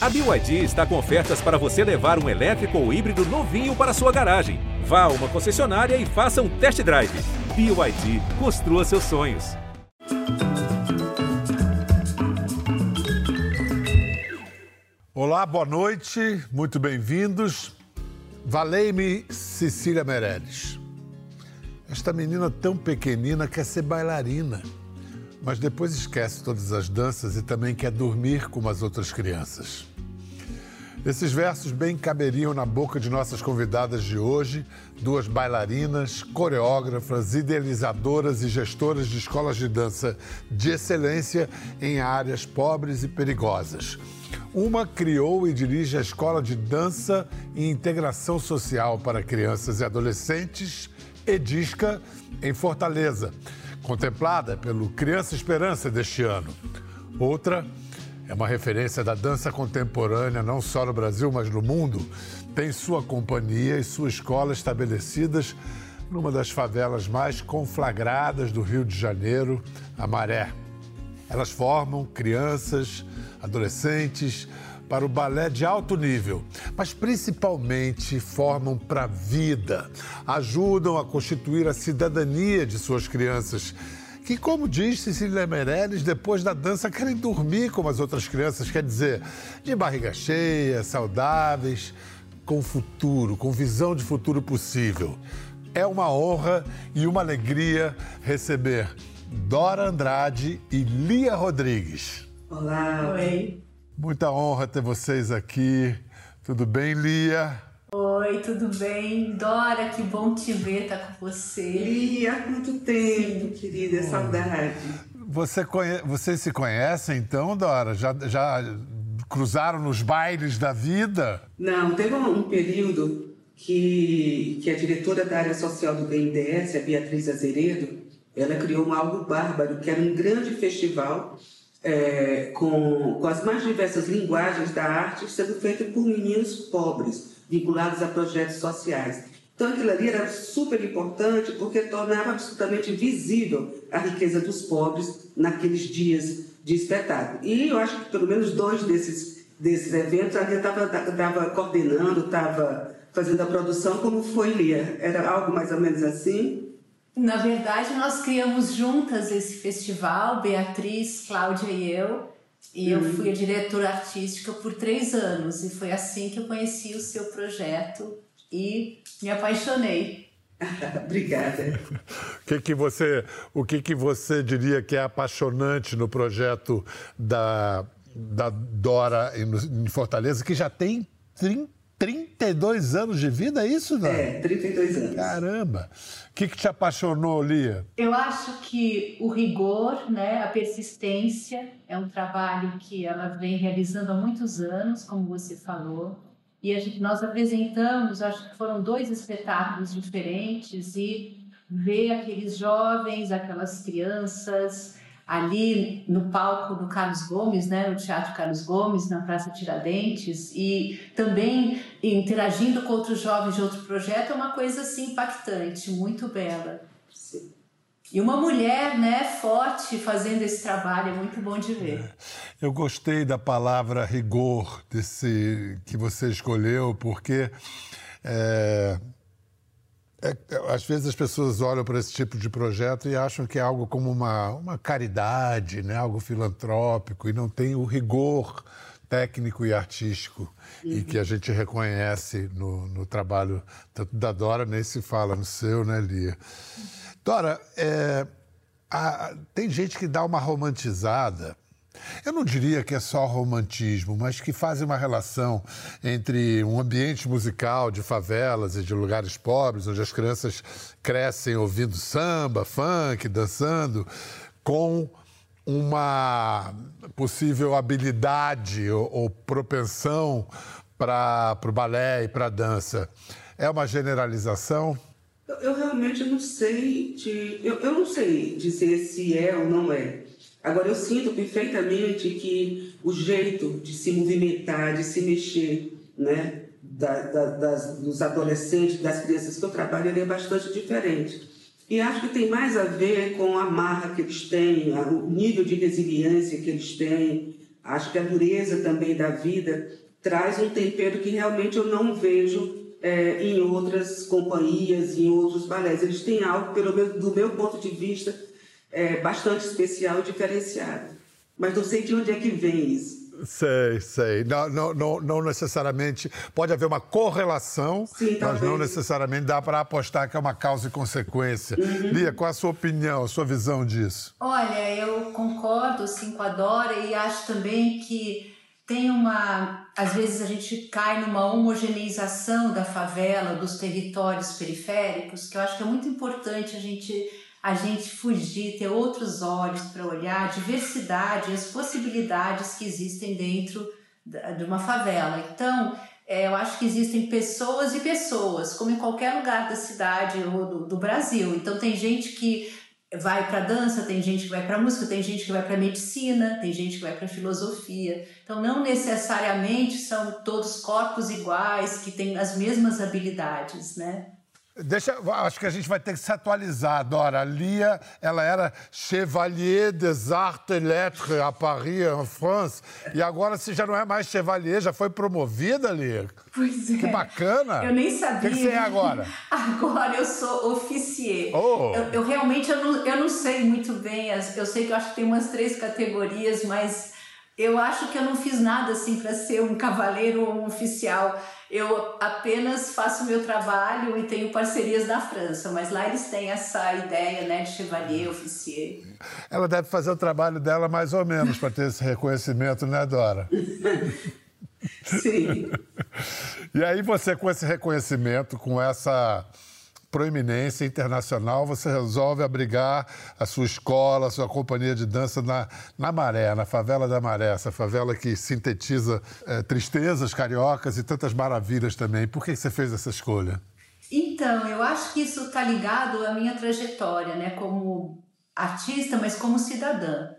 A BYD está com ofertas para você levar um elétrico ou híbrido novinho para sua garagem. Vá a uma concessionária e faça um test drive. BYD, construa seus sonhos. Olá, boa noite, muito bem-vindos. Valei-me Cecília Meirelles. Esta menina tão pequenina quer ser bailarina, mas depois esquece todas as danças e também quer dormir como as outras crianças. Esses versos bem caberiam na boca de nossas convidadas de hoje, duas bailarinas, coreógrafas, idealizadoras e gestoras de escolas de dança de excelência em áreas pobres e perigosas. Uma criou e dirige a Escola de Dança e Integração Social para Crianças e Adolescentes, Edisca, em Fortaleza, contemplada pelo Criança Esperança deste ano. Outra é uma referência da dança contemporânea, não só no Brasil, mas no mundo. Tem sua companhia e sua escola estabelecidas numa das favelas mais conflagradas do Rio de Janeiro, a Maré. Elas formam crianças, adolescentes para o balé de alto nível, mas principalmente formam para a vida, ajudam a constituir a cidadania de suas crianças. Que, como diz Cecília Meirelles, depois da dança querem dormir como as outras crianças, quer dizer, de barriga cheia, saudáveis, com futuro, com visão de futuro possível. É uma honra e uma alegria receber Dora Andrade e Lia Rodrigues. Olá. Oi. Muita honra ter vocês aqui. Tudo bem, Lia? Oi, tudo bem? Dora, que bom te ver, tá com você. Lia, há quanto tempo, Sim. querida, saudade. Você conhe... Vocês se conhecem então, Dora? Já, já cruzaram nos bailes da vida? Não, teve um período que, que a diretora da área social do BNDES, a Beatriz Azeredo, ela criou um algo bárbaro, que era um grande festival é, com, com as mais diversas linguagens da arte sendo feito por meninos pobres, vinculados a projetos sociais. Então aquilo ali era super importante porque tornava absolutamente visível a riqueza dos pobres naqueles dias de espetáculo. E eu acho que pelo menos dois desses, desses eventos a gente estava coordenando, estava fazendo a produção, como foi Lia. Era algo mais ou menos assim? Na verdade, nós criamos juntas esse festival, Beatriz, Cláudia e eu. E eu uhum. fui a diretora artística por três anos. E foi assim que eu conheci o seu projeto e me apaixonei. Obrigada. o que que você, o que que você diria que é apaixonante no projeto da, da Dora em, em Fortaleza, que já tem 30 32 anos de vida, é isso, não? É, 32 anos. Caramba! O que, que te apaixonou, Lia? Eu acho que o rigor, né, a persistência, é um trabalho que ela vem realizando há muitos anos, como você falou. E a gente, nós apresentamos, acho que foram dois espetáculos diferentes, e ver aqueles jovens, aquelas crianças, ali no palco do Carlos Gomes, né, no Teatro Carlos Gomes, na Praça Tiradentes, e também interagindo com outros jovens de outro projeto, é uma coisa assim impactante, muito bela. Sim. E uma mulher, né, forte fazendo esse trabalho, é muito bom de ver. É. Eu gostei da palavra rigor desse que você escolheu, porque é, é, é, às vezes as pessoas olham para esse tipo de projeto e acham que é algo como uma, uma caridade, né? algo filantrópico, e não tem o rigor técnico e artístico uhum. e que a gente reconhece no, no, trabalho tanto da Dora, nem se fala no seu, né, Lia? Dora, é, a, tem gente que dá uma romantizada eu não diria que é só romantismo, mas que faz uma relação entre um ambiente musical de favelas e de lugares pobres, onde as crianças crescem ouvindo samba, funk, dançando, com uma possível habilidade ou, ou propensão para o balé e para a dança. É uma generalização? Eu, eu realmente não sei de, eu, eu não sei dizer se é ou não é. Agora, eu sinto perfeitamente que o jeito de se movimentar, de se mexer, né, da, da, das, dos adolescentes, das crianças que eu trabalho, ele é bastante diferente. E acho que tem mais a ver com a marra que eles têm, o nível de resiliência que eles têm, Acho que a dureza também da vida traz um tempero que realmente eu não vejo é, em outras companhias, em outros balés. Eles têm algo, pelo menos do meu ponto de vista, é, bastante especial e diferenciado. Mas não sei de onde é que vem isso. Sei, sei. Não, não, não, não necessariamente. Pode haver uma correlação, Sim, mas talvez. não necessariamente dá para apostar que é uma causa e consequência. Uhum. Lia, qual a sua opinião, a sua visão disso? Olha, eu concordo sim com a Dora e acho também que tem uma. Às vezes a gente cai numa homogeneização da favela, dos territórios periféricos, que eu acho que é muito importante a gente, a gente fugir, ter outros olhos para olhar a diversidade, as possibilidades que existem dentro de uma favela. Então, é, eu acho que existem pessoas e pessoas, como em qualquer lugar da cidade ou do, do Brasil. Então, tem gente que vai para dança, tem gente que vai para música, tem gente que vai para medicina, tem gente que vai para filosofia. Então não necessariamente são todos corpos iguais que têm as mesmas habilidades, né? Deixa, acho que a gente vai ter que se atualizar, Dora. A Lia, ela era Chevalier des Arts et Lettres à Paris, en France. E agora você já não é mais Chevalier, já foi promovida, Lia. Pois é. Que bacana. Eu nem sabia. O que, você é agora? Agora eu sou officier. Oh. Eu, eu, realmente eu não, eu não sei muito bem. Eu sei que eu acho que tem umas três categorias, mas eu acho que eu não fiz nada assim para ser um cavaleiro ou um oficial. Eu apenas faço meu trabalho e tenho parcerias na França, mas lá eles têm essa ideia né, de chevalier, officier. Ela deve fazer o trabalho dela mais ou menos para ter esse reconhecimento, né, Dora? Sim. e aí você, com esse reconhecimento, com essa proeminência internacional, você resolve abrigar a sua escola, a sua companhia de dança na, na Maré, na favela da Maré, essa favela que sintetiza é, tristezas cariocas e tantas maravilhas também. Por que você fez essa escolha? Então, eu acho que isso está ligado à minha trajetória, né, como artista, mas como cidadã.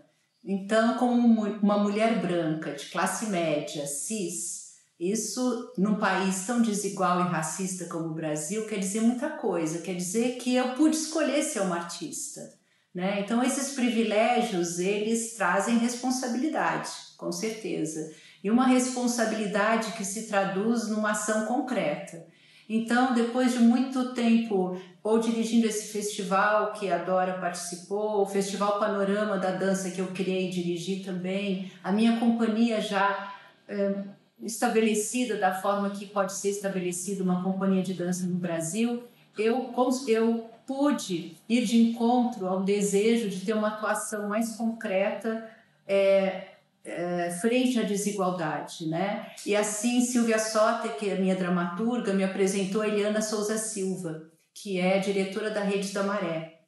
Então, como uma mulher branca, de classe média, cis, isso, num país tão desigual e racista como o Brasil, quer dizer muita coisa. Quer dizer que eu pude escolher ser uma artista. Né? Então, esses privilégios, eles trazem responsabilidade, com certeza. E uma responsabilidade que se traduz numa ação concreta. Então, depois de muito tempo, ou dirigindo esse festival que a Dora participou, o Festival Panorama da Dança que eu criei e dirigi também, a minha companhia já eh, estabelecida da forma que pode ser estabelecida uma companhia de dança no Brasil, eu, eu pude ir de encontro ao desejo de ter uma atuação mais concreta é, é, frente à desigualdade, né? E assim Silvia Soter, que é minha dramaturga, me apresentou a Eliana Souza Silva, que é diretora da Redes da Maré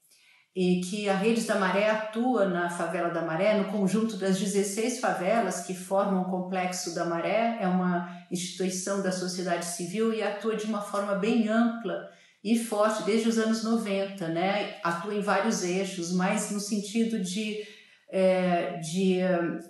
e que a Redes da Maré atua na favela da Maré, no conjunto das 16 favelas que formam o Complexo da Maré, é uma instituição da sociedade civil e atua de uma forma bem ampla e forte desde os anos 90, né? Atua em vários eixos, mas no sentido de, é, de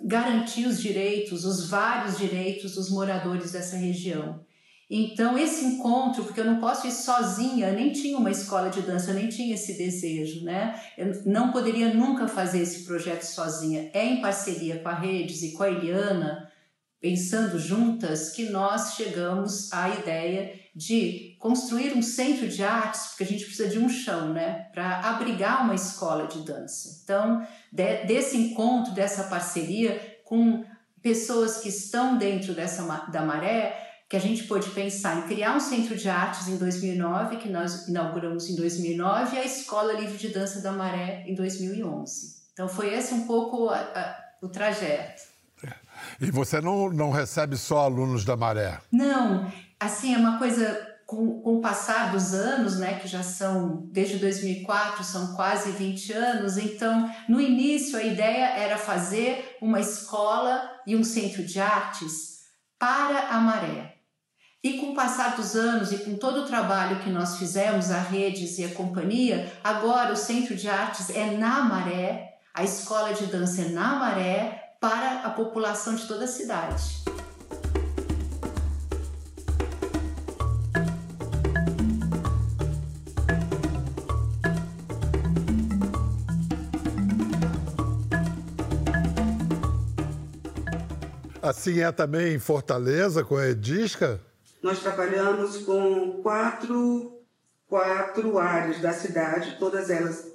garantir os direitos, os vários direitos dos moradores dessa região. Então, esse encontro, porque eu não posso ir sozinha, nem tinha uma escola de dança, nem tinha esse desejo, né? Eu não poderia nunca fazer esse projeto sozinha. É em parceria com a Redes e com a Eliana, pensando juntas, que nós chegamos à ideia de construir um centro de artes, porque a gente precisa de um chão, né? Para abrigar uma escola de dança. Então, de, desse encontro, dessa parceria com pessoas que estão dentro dessa da maré, que a gente pôde pensar em criar um centro de artes em 2009, que nós inauguramos em 2009, e a Escola Livre de Dança da Maré em 2011. Então foi esse um pouco a, a, o trajeto. E você não, não recebe só alunos da Maré? Não, assim, é uma coisa com, com, o passar dos anos, né, que já são desde 2004, são quase 20 anos, então no início a ideia era fazer uma escola e um centro de artes para a maré. E com o passar dos anos e com todo o trabalho que nós fizemos, a Redes e a companhia, agora o Centro de Artes é na Maré, a escola de dança é na Maré para a população de toda a cidade. Assim é também em Fortaleza, com a Edisca? Nós trabalhamos com quatro, quatro áreas da cidade, todas elas,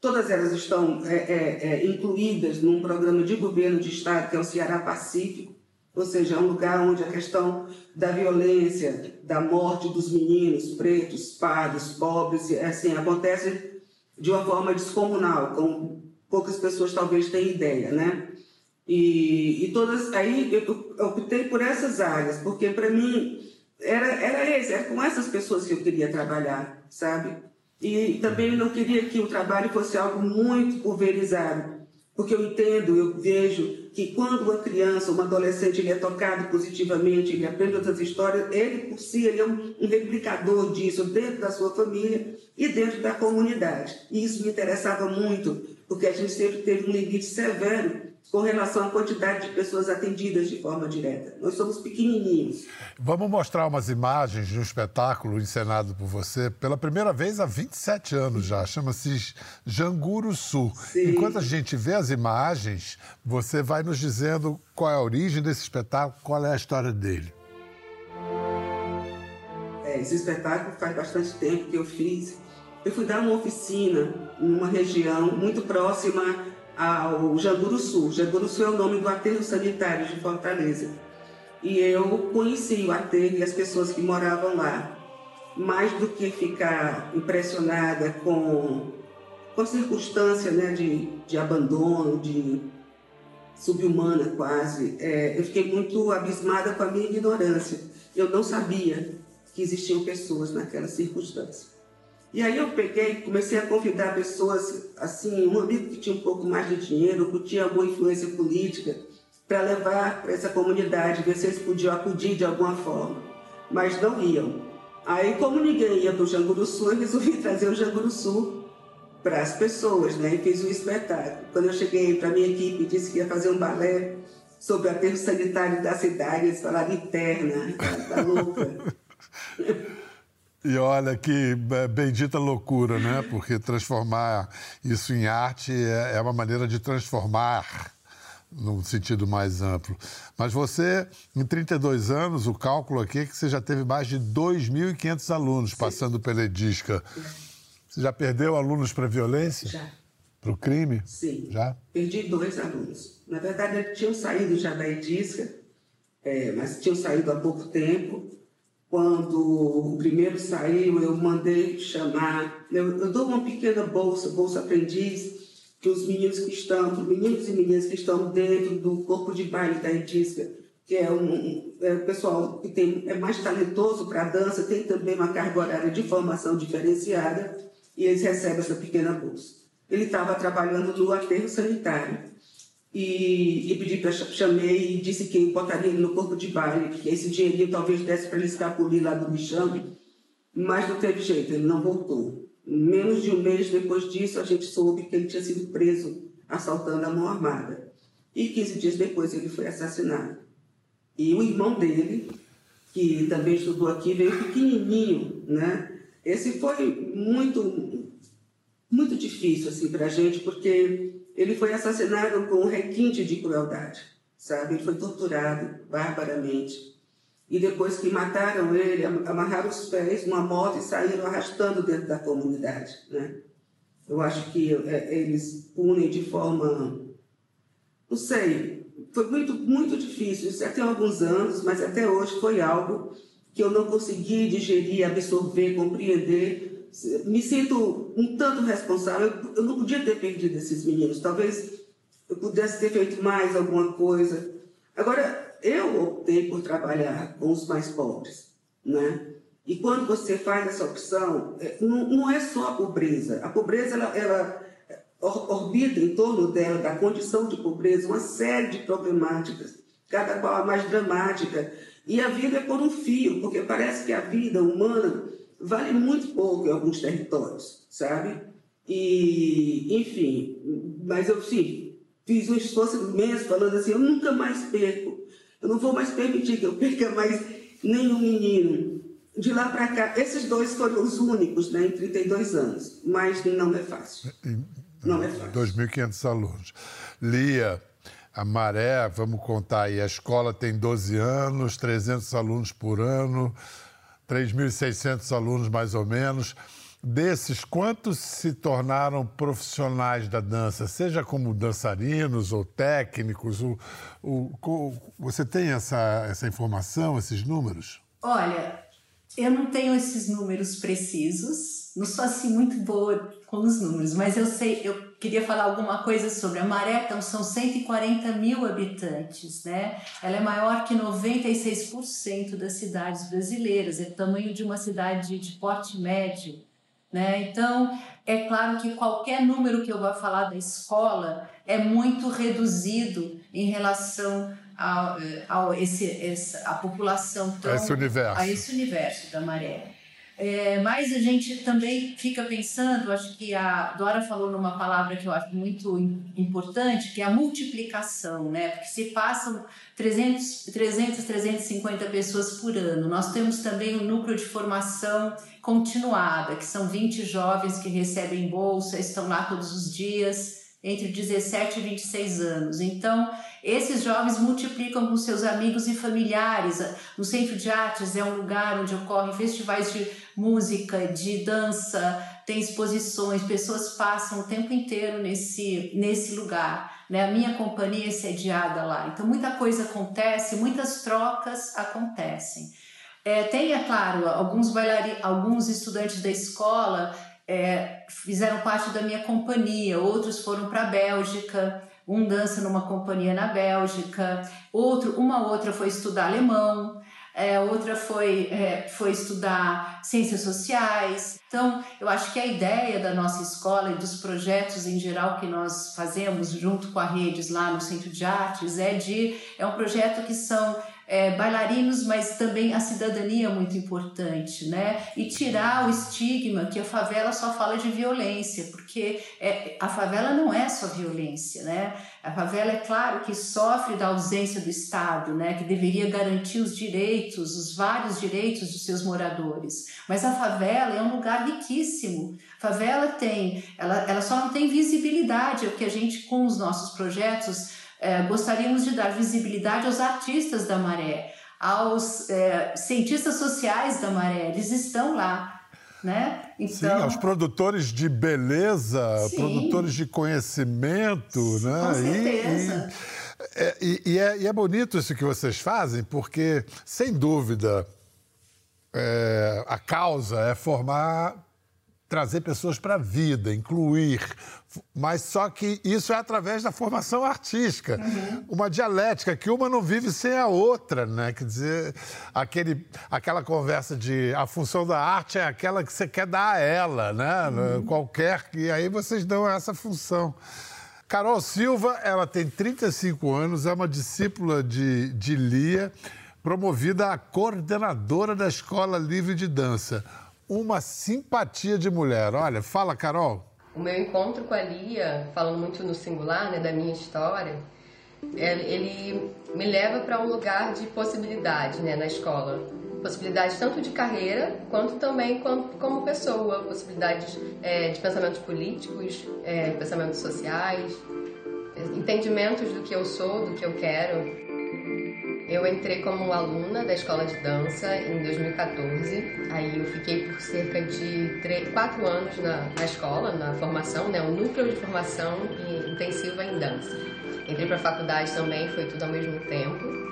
todas elas estão é, é, é, incluídas num programa de governo de Estado, que é o Ceará Pacífico, ou seja, é um lugar onde a questão da violência, da morte dos meninos pretos, pardos, pobres, assim, acontece de uma forma descomunal, como poucas pessoas talvez tenham ideia, né? E, e todas aí eu optei por essas áreas, porque para mim era, era esse, era com essas pessoas que eu queria trabalhar, sabe? E também não queria que o trabalho fosse algo muito pulverizado, porque eu entendo, eu vejo que quando uma criança, uma adolescente, ele é tocado positivamente, ele aprende outras histórias, ele por si ele é um, um replicador disso dentro da sua família e dentro da comunidade. E isso me interessava muito, porque a gente sempre teve um limite severo com relação à quantidade de pessoas atendidas de forma direta. Nós somos pequenininhos. Vamos mostrar umas imagens de um espetáculo encenado por você pela primeira vez há 27 anos já. Chama-se Janguru Sul. Sim. Enquanto a gente vê as imagens, você vai nos dizendo qual é a origem desse espetáculo, qual é a história dele. É, esse espetáculo faz bastante tempo que eu fiz. Eu fui dar uma oficina numa região muito próxima ao. Janguru Sul é o nome do aterro sanitário de Fortaleza. E eu conheci o aterro e as pessoas que moravam lá. Mais do que ficar impressionada com, com a circunstância né, de, de abandono, de subhumana quase, é, eu fiquei muito abismada com a minha ignorância. Eu não sabia que existiam pessoas naquela circunstância. E aí eu peguei, comecei a convidar pessoas, assim, um amigo que tinha um pouco mais de dinheiro, que tinha alguma influência política, para levar para essa comunidade, ver se eles podiam acudir de alguma forma. Mas não iam. Aí, como ninguém ia para o Janguru Sul, eu resolvi trazer o Janguru Sul para as pessoas, né? E fiz um espetáculo. Quando eu cheguei para minha equipe e disse que ia fazer um balé sobre aterro sanitário da cidade, eles falaram interna, tá louca. E olha que bendita loucura, né? Porque transformar isso em arte é, é uma maneira de transformar num sentido mais amplo. Mas você, em 32 anos, o cálculo aqui é que você já teve mais de 2.500 alunos Sim. passando pela Edisca. Você já perdeu alunos para violência? Já. Para o crime? Sim. Já? Perdi dois alunos. Na verdade, eles tinham saído já da Edisca, é, mas tinham saído há pouco tempo. Quando o primeiro saiu, eu mandei chamar, eu, eu dou uma pequena bolsa, bolsa aprendiz, que os meninos que estão, meninos e meninas que estão dentro do corpo de baile da Edisca, que é um, é um pessoal que tem, é mais talentoso para a dança, tem também uma carga horária de formação diferenciada, e eles recebem essa pequena bolsa. Ele estava trabalhando no aterro sanitário e, e pedi para chamei e disse que botaria ele no corpo de baile, que esse dinheirinho talvez desse para ele escapulir lá do lixão, mas não teve jeito, ele não voltou. Menos de um mês depois disso, a gente soube que ele tinha sido preso assaltando a mão armada. E 15 dias depois ele foi assassinado. E o irmão dele, que também estudou aqui, veio pequenininho, né? Esse foi muito, muito difícil assim para a gente, porque ele foi assassinado com um requinte de crueldade, sabe? Ele foi torturado barbaramente. E depois que mataram ele, amarraram os pés numa moto e saíram arrastando dentro da comunidade, né? Eu acho que é, eles punem de forma, não sei, foi muito muito difícil. Isso já tem alguns anos, mas até hoje foi algo que eu não consegui digerir, absorver, compreender me sinto um tanto responsável. Eu não podia ter perdido esses meninos. Talvez eu pudesse ter feito mais alguma coisa. Agora, eu optei por trabalhar com os mais pobres, né? E quando você faz essa opção, é, não, não é só a pobreza. A pobreza, ela, ela orbita em torno dela, da condição de pobreza, uma série de problemáticas, cada qual a mais dramática. E a vida é por um fio, porque parece que a vida humana vale muito pouco em alguns territórios, sabe? E, enfim, mas eu sim, fiz um esforço imenso falando assim, eu nunca mais perco, eu não vou mais permitir que eu perca mais nenhum menino. De lá para cá, esses dois foram os únicos, né, em 32 anos, mas não é fácil. Não é fácil. 2.500 alunos. Lia, a Maré, vamos contar aí, a escola tem 12 anos, 300 alunos por ano, 3.600 alunos mais ou menos. Desses, quantos se tornaram profissionais da dança, seja como dançarinos ou técnicos? O, o, você tem essa, essa informação, esses números? Olha, eu não tenho esses números precisos, não sou assim muito boa com os números, mas eu sei, eu queria falar alguma coisa sobre a Maré, então são 140 mil habitantes, né? Ela é maior que 96% das cidades brasileiras, é o tamanho de uma cidade de porte médio, né? Então, é claro que qualquer número que eu vá falar da escola é muito reduzido em relação a, a esse, essa, a população tão, a esse universo, a esse universo da Maré. É, mas a gente também fica pensando, acho que a Dora falou numa palavra que eu acho muito importante, que é a multiplicação, né? Porque se passam 300, 300 350 pessoas por ano. Nós temos também o um núcleo de formação continuada, que são 20 jovens que recebem bolsa, estão lá todos os dias, entre 17 e 26 anos. Então, esses jovens multiplicam com seus amigos e familiares. No Centro de Artes é um lugar onde ocorrem festivais de música, de dança, tem exposições, pessoas passam o tempo inteiro nesse, nesse lugar. Né? A minha companhia é sediada lá. Então, muita coisa acontece, muitas trocas acontecem. É, tem, é claro, alguns bailari, alguns estudantes da escola é, fizeram parte da minha companhia, outros foram para a Bélgica, um dança numa companhia na Bélgica, outro, uma outra foi estudar alemão, é, outra foi, é, foi estudar ciências sociais. Então, eu acho que a ideia da nossa escola e dos projetos em geral que nós fazemos junto com a Redes lá no Centro de Artes é de é um projeto que são é, bailarinos, mas também a cidadania é muito importante, né? E tirar o estigma que a favela só fala de violência, porque é, a favela não é só violência, né? A favela é claro que sofre da ausência do Estado, né? Que deveria garantir os direitos, os vários direitos dos seus moradores. Mas a favela é um lugar riquíssimo. A favela tem, ela, ela só não tem visibilidade, é o que a gente com os nossos projetos é, gostaríamos de dar visibilidade aos artistas da Maré, aos é, cientistas sociais da Maré, eles estão lá. Né? Então, Sim, aos produtores de beleza, sim, produtores de conhecimento. Né? Com certeza. É, e, e, é, e, é, bonito isso que vocês fazem, porque, sem dúvida, é, a causa é formar trazer pessoas para a vida, incluir, mas só que isso é através da formação artística, uhum. uma dialética que uma não vive sem a outra, né? Quer dizer, aquele, aquela conversa de a função da arte é aquela que você quer dar a ela, né? Uhum. Qualquer e aí vocês dão essa função. Carol Silva, ela tem 35 anos, é uma discípula de, de Lia, promovida a coordenadora da Escola Livre de Dança uma simpatia de mulher. Olha, fala, Carol. O meu encontro com a Lia, falando muito no singular, né, da minha história, é, ele me leva para um lugar de possibilidade né, na escola. Possibilidades tanto de carreira, quanto também como pessoa. Possibilidades é, de pensamentos políticos, é, pensamentos sociais, entendimentos do que eu sou, do que eu quero. Eu entrei como aluna da escola de dança em 2014. Aí eu fiquei por cerca de 3, 4 anos na, na escola, na formação, né, o núcleo de formação intensiva em dança. Entrei para a faculdade também, foi tudo ao mesmo tempo.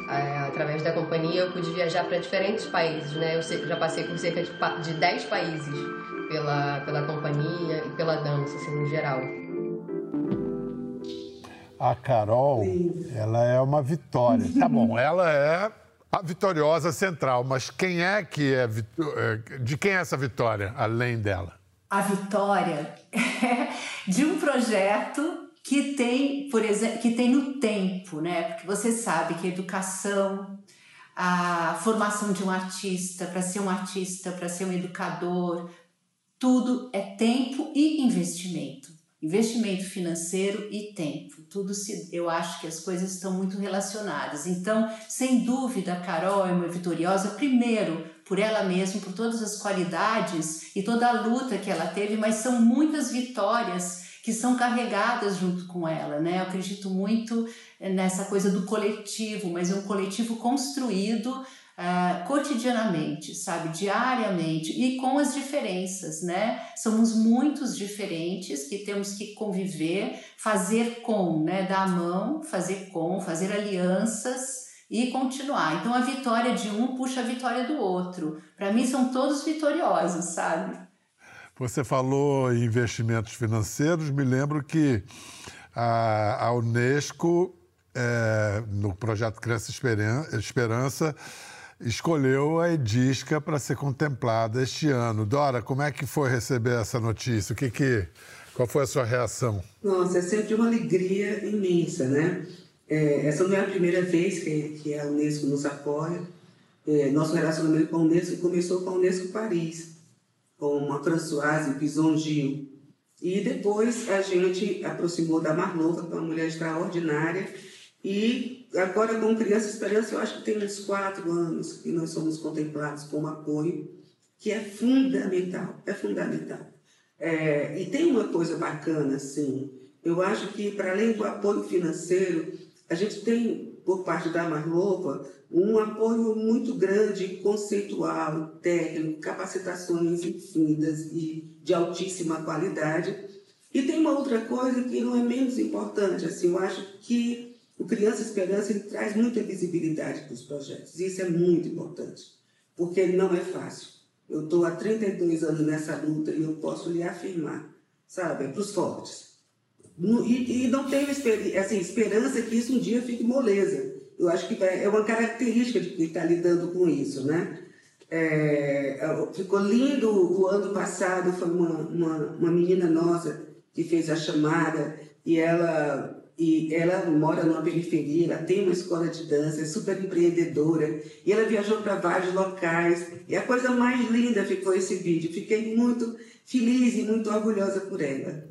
Através da companhia eu pude viajar para diferentes países, né? Eu já passei por cerca de, de 10 países pela, pela companhia e pela dança, assim, no geral. A Carol, ela é uma vitória. Tá bom, ela é a vitoriosa central, mas quem é que é. é de quem é essa vitória, além dela? A vitória é de um projeto que tem, por exemplo, que tem no tempo, né? Porque você sabe que a educação, a formação de um artista, para ser um artista, para ser um educador, tudo é tempo e investimento investimento financeiro e tempo. Tudo se, eu acho que as coisas estão muito relacionadas. Então, sem dúvida, a Carol é uma vitoriosa primeiro por ela mesma, por todas as qualidades e toda a luta que ela teve, mas são muitas vitórias que são carregadas junto com ela, né? Eu acredito muito nessa coisa do coletivo, mas é um coletivo construído Uh, cotidianamente, sabe, diariamente e com as diferenças, né? Somos muitos diferentes que temos que conviver, fazer com, né? Dar a mão, fazer com, fazer alianças e continuar. Então a vitória de um puxa a vitória do outro. Para mim são todos vitoriosos, sabe? Você falou em investimentos financeiros, me lembro que a, a Unesco, é, no projeto Criança Esperança, escolheu a Edisca para ser contemplada este ano. Dora, como é que foi receber essa notícia? O que que, qual foi a sua reação? Nossa, é sempre uma alegria imensa, né? É, essa não é a primeira vez que, que a Unesco nos apoia. É, nosso relacionamento com a Unesco começou com a Unesco Paris, com a Françoise Pison Gil. E depois a gente aproximou da Marlova, que é uma mulher extraordinária, e agora, com Criança Esperança, eu acho que tem uns quatro anos que nós somos contemplados como apoio, que é fundamental, é fundamental. É, e tem uma coisa bacana, assim, eu acho que, para além do apoio financeiro, a gente tem, por parte da Marlova, um apoio muito grande, conceitual, técnico, capacitações infinitas e de altíssima qualidade. E tem uma outra coisa que não é menos importante, assim, eu acho que o Criança Esperança ele traz muita visibilidade para os projetos, e isso é muito importante, porque não é fácil. Eu estou há 32 anos nessa luta e eu posso lhe afirmar, sabe, é para os fortes. E, e, não tenho assim, esperança que isso um dia fique moleza. Eu acho que é uma característica de quem está lidando com isso, né? É, ficou lindo o ano passado, foi uma, uma, uma menina nossa que fez a chamada e ela e ela mora numa periferia, ela tem uma escola de dança, é super empreendedora, e ela viajou para vários locais, e a coisa mais linda ficou esse vídeo. Fiquei muito feliz e muito orgulhosa por ela.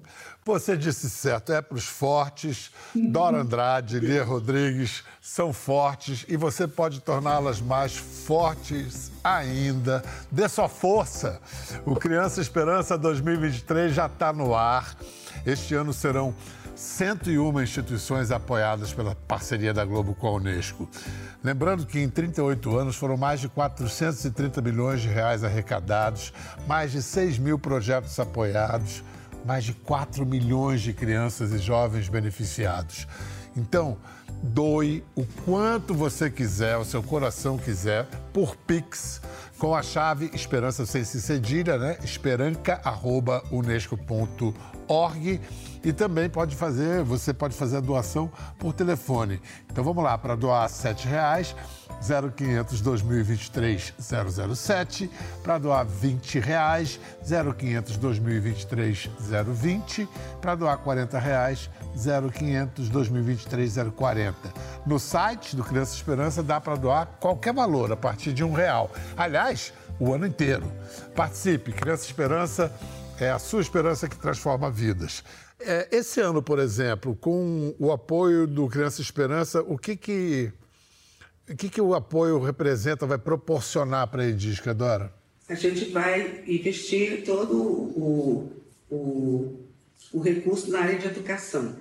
Você disse certo, é para os fortes. Dora Andrade, Lia Rodrigues são fortes e você pode torná-las mais fortes ainda. Dê sua força. O Criança Esperança 2023 já está no ar. Este ano serão 101 instituições apoiadas pela parceria da Globo com a Unesco. Lembrando que em 38 anos foram mais de 430 milhões de reais arrecadados, mais de 6 mil projetos apoiados, mais de 4 milhões de crianças e jovens beneficiados. Então, doe o quanto você quiser, o seu coração quiser, por Pix, com a chave Esperança sem se cedilha, né? esperanca.unesco.org e também pode fazer, você pode fazer a doação por telefone. Então vamos lá, para doar R$ 7,00, 0500 2023 007, para doar 20 reais, 0500 2023 020, para doar 40 reais, 0500 2023 040. No site do Criança Esperança dá para doar qualquer valor a partir de um real. Aliás, o ano inteiro. Participe, Criança Esperança é a sua esperança que transforma vidas. É, esse ano, por exemplo, com o apoio do Criança Esperança, o que que, o, que, que o apoio representa, vai proporcionar para a Edisca, Dora? A gente vai investir todo o, o, o recurso na área de educação,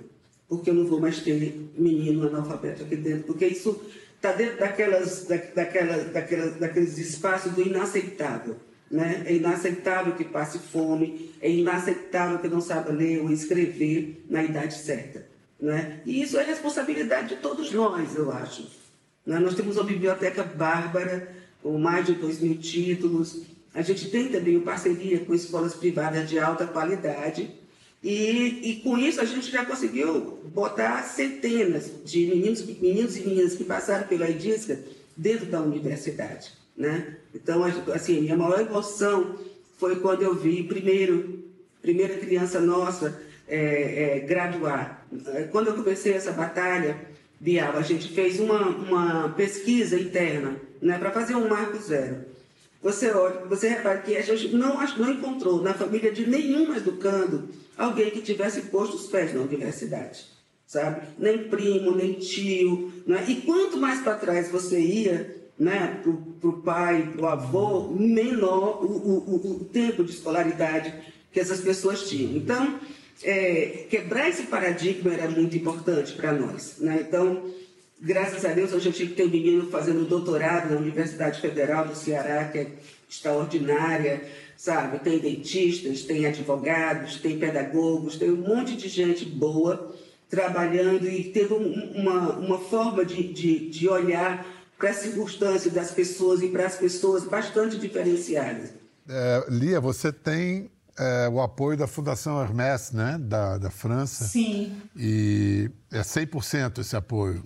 porque eu não vou mais ter menino analfabeto aqui dentro, porque isso está dentro daquelas, da, daquelas, daqueles espaços do inaceitável. Né? É inaceitável que passe fome, é inaceitável que não saiba ler ou escrever na idade certa. Né? E isso é responsabilidade de todos nós, eu acho. Né? Nós temos uma biblioteca bárbara, com mais de 2 mil títulos. A gente tem também uma parceria com escolas privadas de alta qualidade. E, e com isso a gente já conseguiu botar centenas de meninos, meninos e meninas que passaram pela EDISCA dentro da universidade. Né? Então, assim, minha maior emoção foi quando eu vi, primeiro, primeira criança nossa é, é, graduar. Quando eu comecei essa batalha, Bial, a gente fez uma, uma pesquisa interna né, para fazer um marco zero. Você olha, você repara que a gente não, não encontrou na família de nenhum educando alguém que tivesse posto os pés na universidade, sabe? Nem primo, nem tio. Né? E quanto mais para trás você ia, né, para o pai, para o avô, menor o, o, o, tempo de escolaridade que essas pessoas tinham. Então, é, quebrar esse paradigma era muito importante para nós. Né? Então, graças a Deus, hoje eu tive que ter um menino fazendo doutorado na Universidade Federal do Ceará, que é extraordinária, sabe? Tem dentistas, tem advogados, tem pedagogos, tem um monte de gente boa trabalhando e tendo uma, uma forma de, de, de olhar para as circunstâncias das pessoas e para as pessoas bastante diferenciadas. É, Lia, você tem é, o apoio da Fundação Hermès, né, da, da França. Sim. E é 100% esse apoio.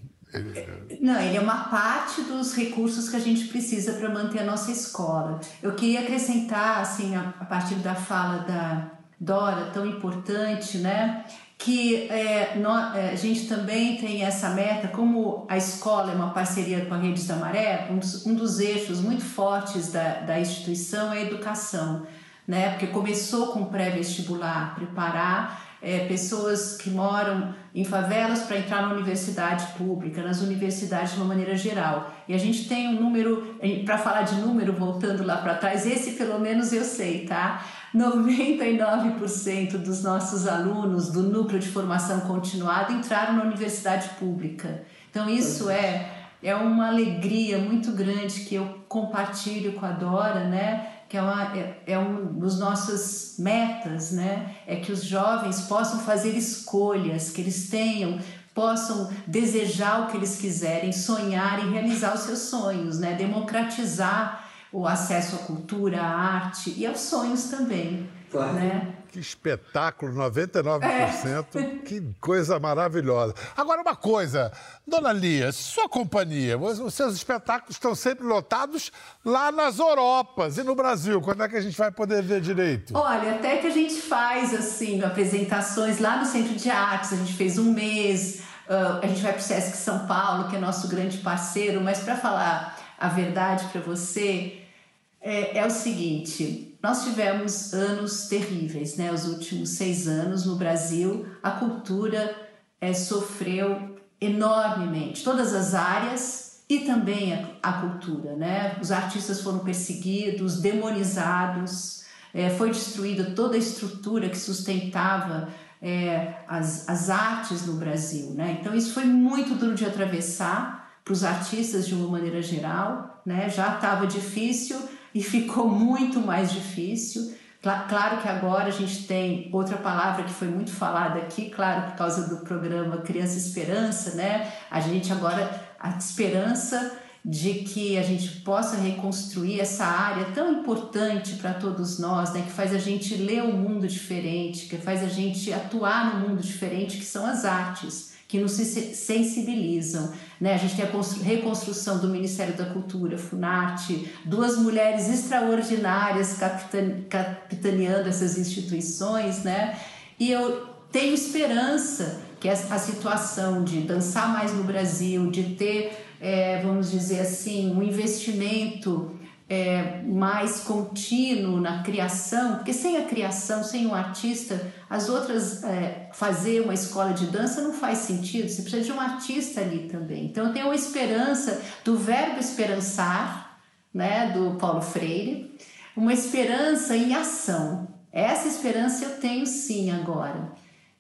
Não, ele é uma parte dos recursos que a gente precisa para manter a nossa escola. Eu queria acrescentar, assim, a, a partir da fala da Dora, tão importante, né? Que é, é, a gente também tem essa meta, como a escola é uma parceria com a Redes da Maré, um dos, um dos eixos muito fortes da, da instituição é a educação, né? porque começou com pré-vestibular, preparar é, pessoas que moram em favelas para entrar na universidade pública, nas universidades de uma maneira geral. E a gente tem um número, para falar de número, voltando lá para trás, esse pelo menos eu sei, tá? 99% dos nossos alunos do núcleo de formação continuada entraram na universidade pública. Então isso é é uma alegria muito grande que eu compartilho com a Dora, né? Que é, uma, é, é um dos nossos metas, né? É que os jovens possam fazer escolhas, que eles tenham possam desejar o que eles quiserem, sonhar e realizar os seus sonhos, né? Democratizar o acesso à cultura, à arte e aos sonhos também, claro. né? Que espetáculo, 99%. É. Que coisa maravilhosa. Agora, uma coisa, dona Lia, sua companhia, os seus espetáculos estão sempre lotados lá nas Europas e no Brasil. Quando é que a gente vai poder ver direito? Olha, até que a gente faz, assim, apresentações lá no Centro de Artes, a gente fez um mês. A gente vai para o Sesc São Paulo, que é nosso grande parceiro, mas para falar a verdade para você, é, é o seguinte: nós tivemos anos terríveis, né? Os últimos seis anos no Brasil, a cultura é, sofreu enormemente, todas as áreas e também a, a, cultura, né? Os artistas foram perseguidos, demonizados, é, foi destruída toda a estrutura que sustentava é, as, as artes no Brasil, né? Então isso foi muito duro de atravessar para os artistas de uma maneira geral, né? Já estava difícil e ficou muito mais difícil. Claro que agora a gente tem outra palavra que foi muito falada aqui, claro, por causa do programa Criança Esperança, né? A gente agora, a esperança de que a gente possa reconstruir essa área tão importante para todos nós, né, que faz a gente ler o um mundo diferente, que faz a gente atuar no mundo diferente, que são as artes que nos sensibilizam. Né? A gente tem a reconstrução do Ministério da Cultura, Funarte, duas mulheres extraordinárias capitaneando essas instituições, né? e eu tenho esperança que a situação de dançar mais no Brasil, de ter, é, vamos dizer assim, um investimento é, mais contínuo na criação, porque sem a criação, sem o artista, as outras é, fazer uma escola de dança não faz sentido. Você precisa de um artista ali também. Então eu tenho uma esperança do verbo esperançar, né, do Paulo Freire, uma esperança em ação. Essa esperança eu tenho sim agora.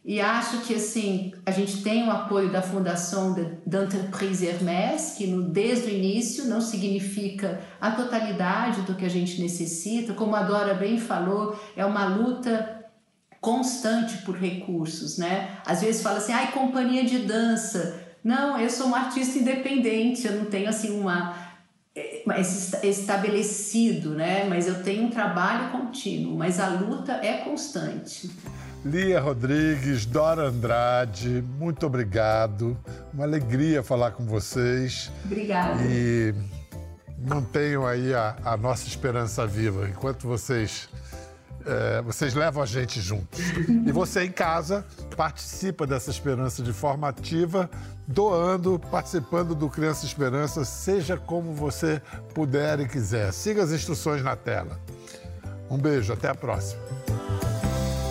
E acho que assim, a gente tem o apoio da Fundação d'Entreprise Hermès, que no, desde o início não significa a totalidade do que a gente necessita. Como a Dora bem falou, é uma luta constante por recursos, né? Às vezes fala assim, ai, companhia de dança. Não, eu sou uma artista independente, eu não tenho assim uma é, estabelecido, né? Mas eu tenho um trabalho contínuo, mas a luta é constante. Lia Rodrigues, Dora Andrade, muito obrigado. Uma alegria falar com vocês. Obrigada. E mantenham aí a, a nossa esperança viva. Enquanto vocês, é, vocês levam a gente juntos. E você em casa participa dessa esperança de forma ativa, doando, participando do Criança Esperança, seja como você puder e quiser. Siga as instruções na tela. Um beijo, até a próxima.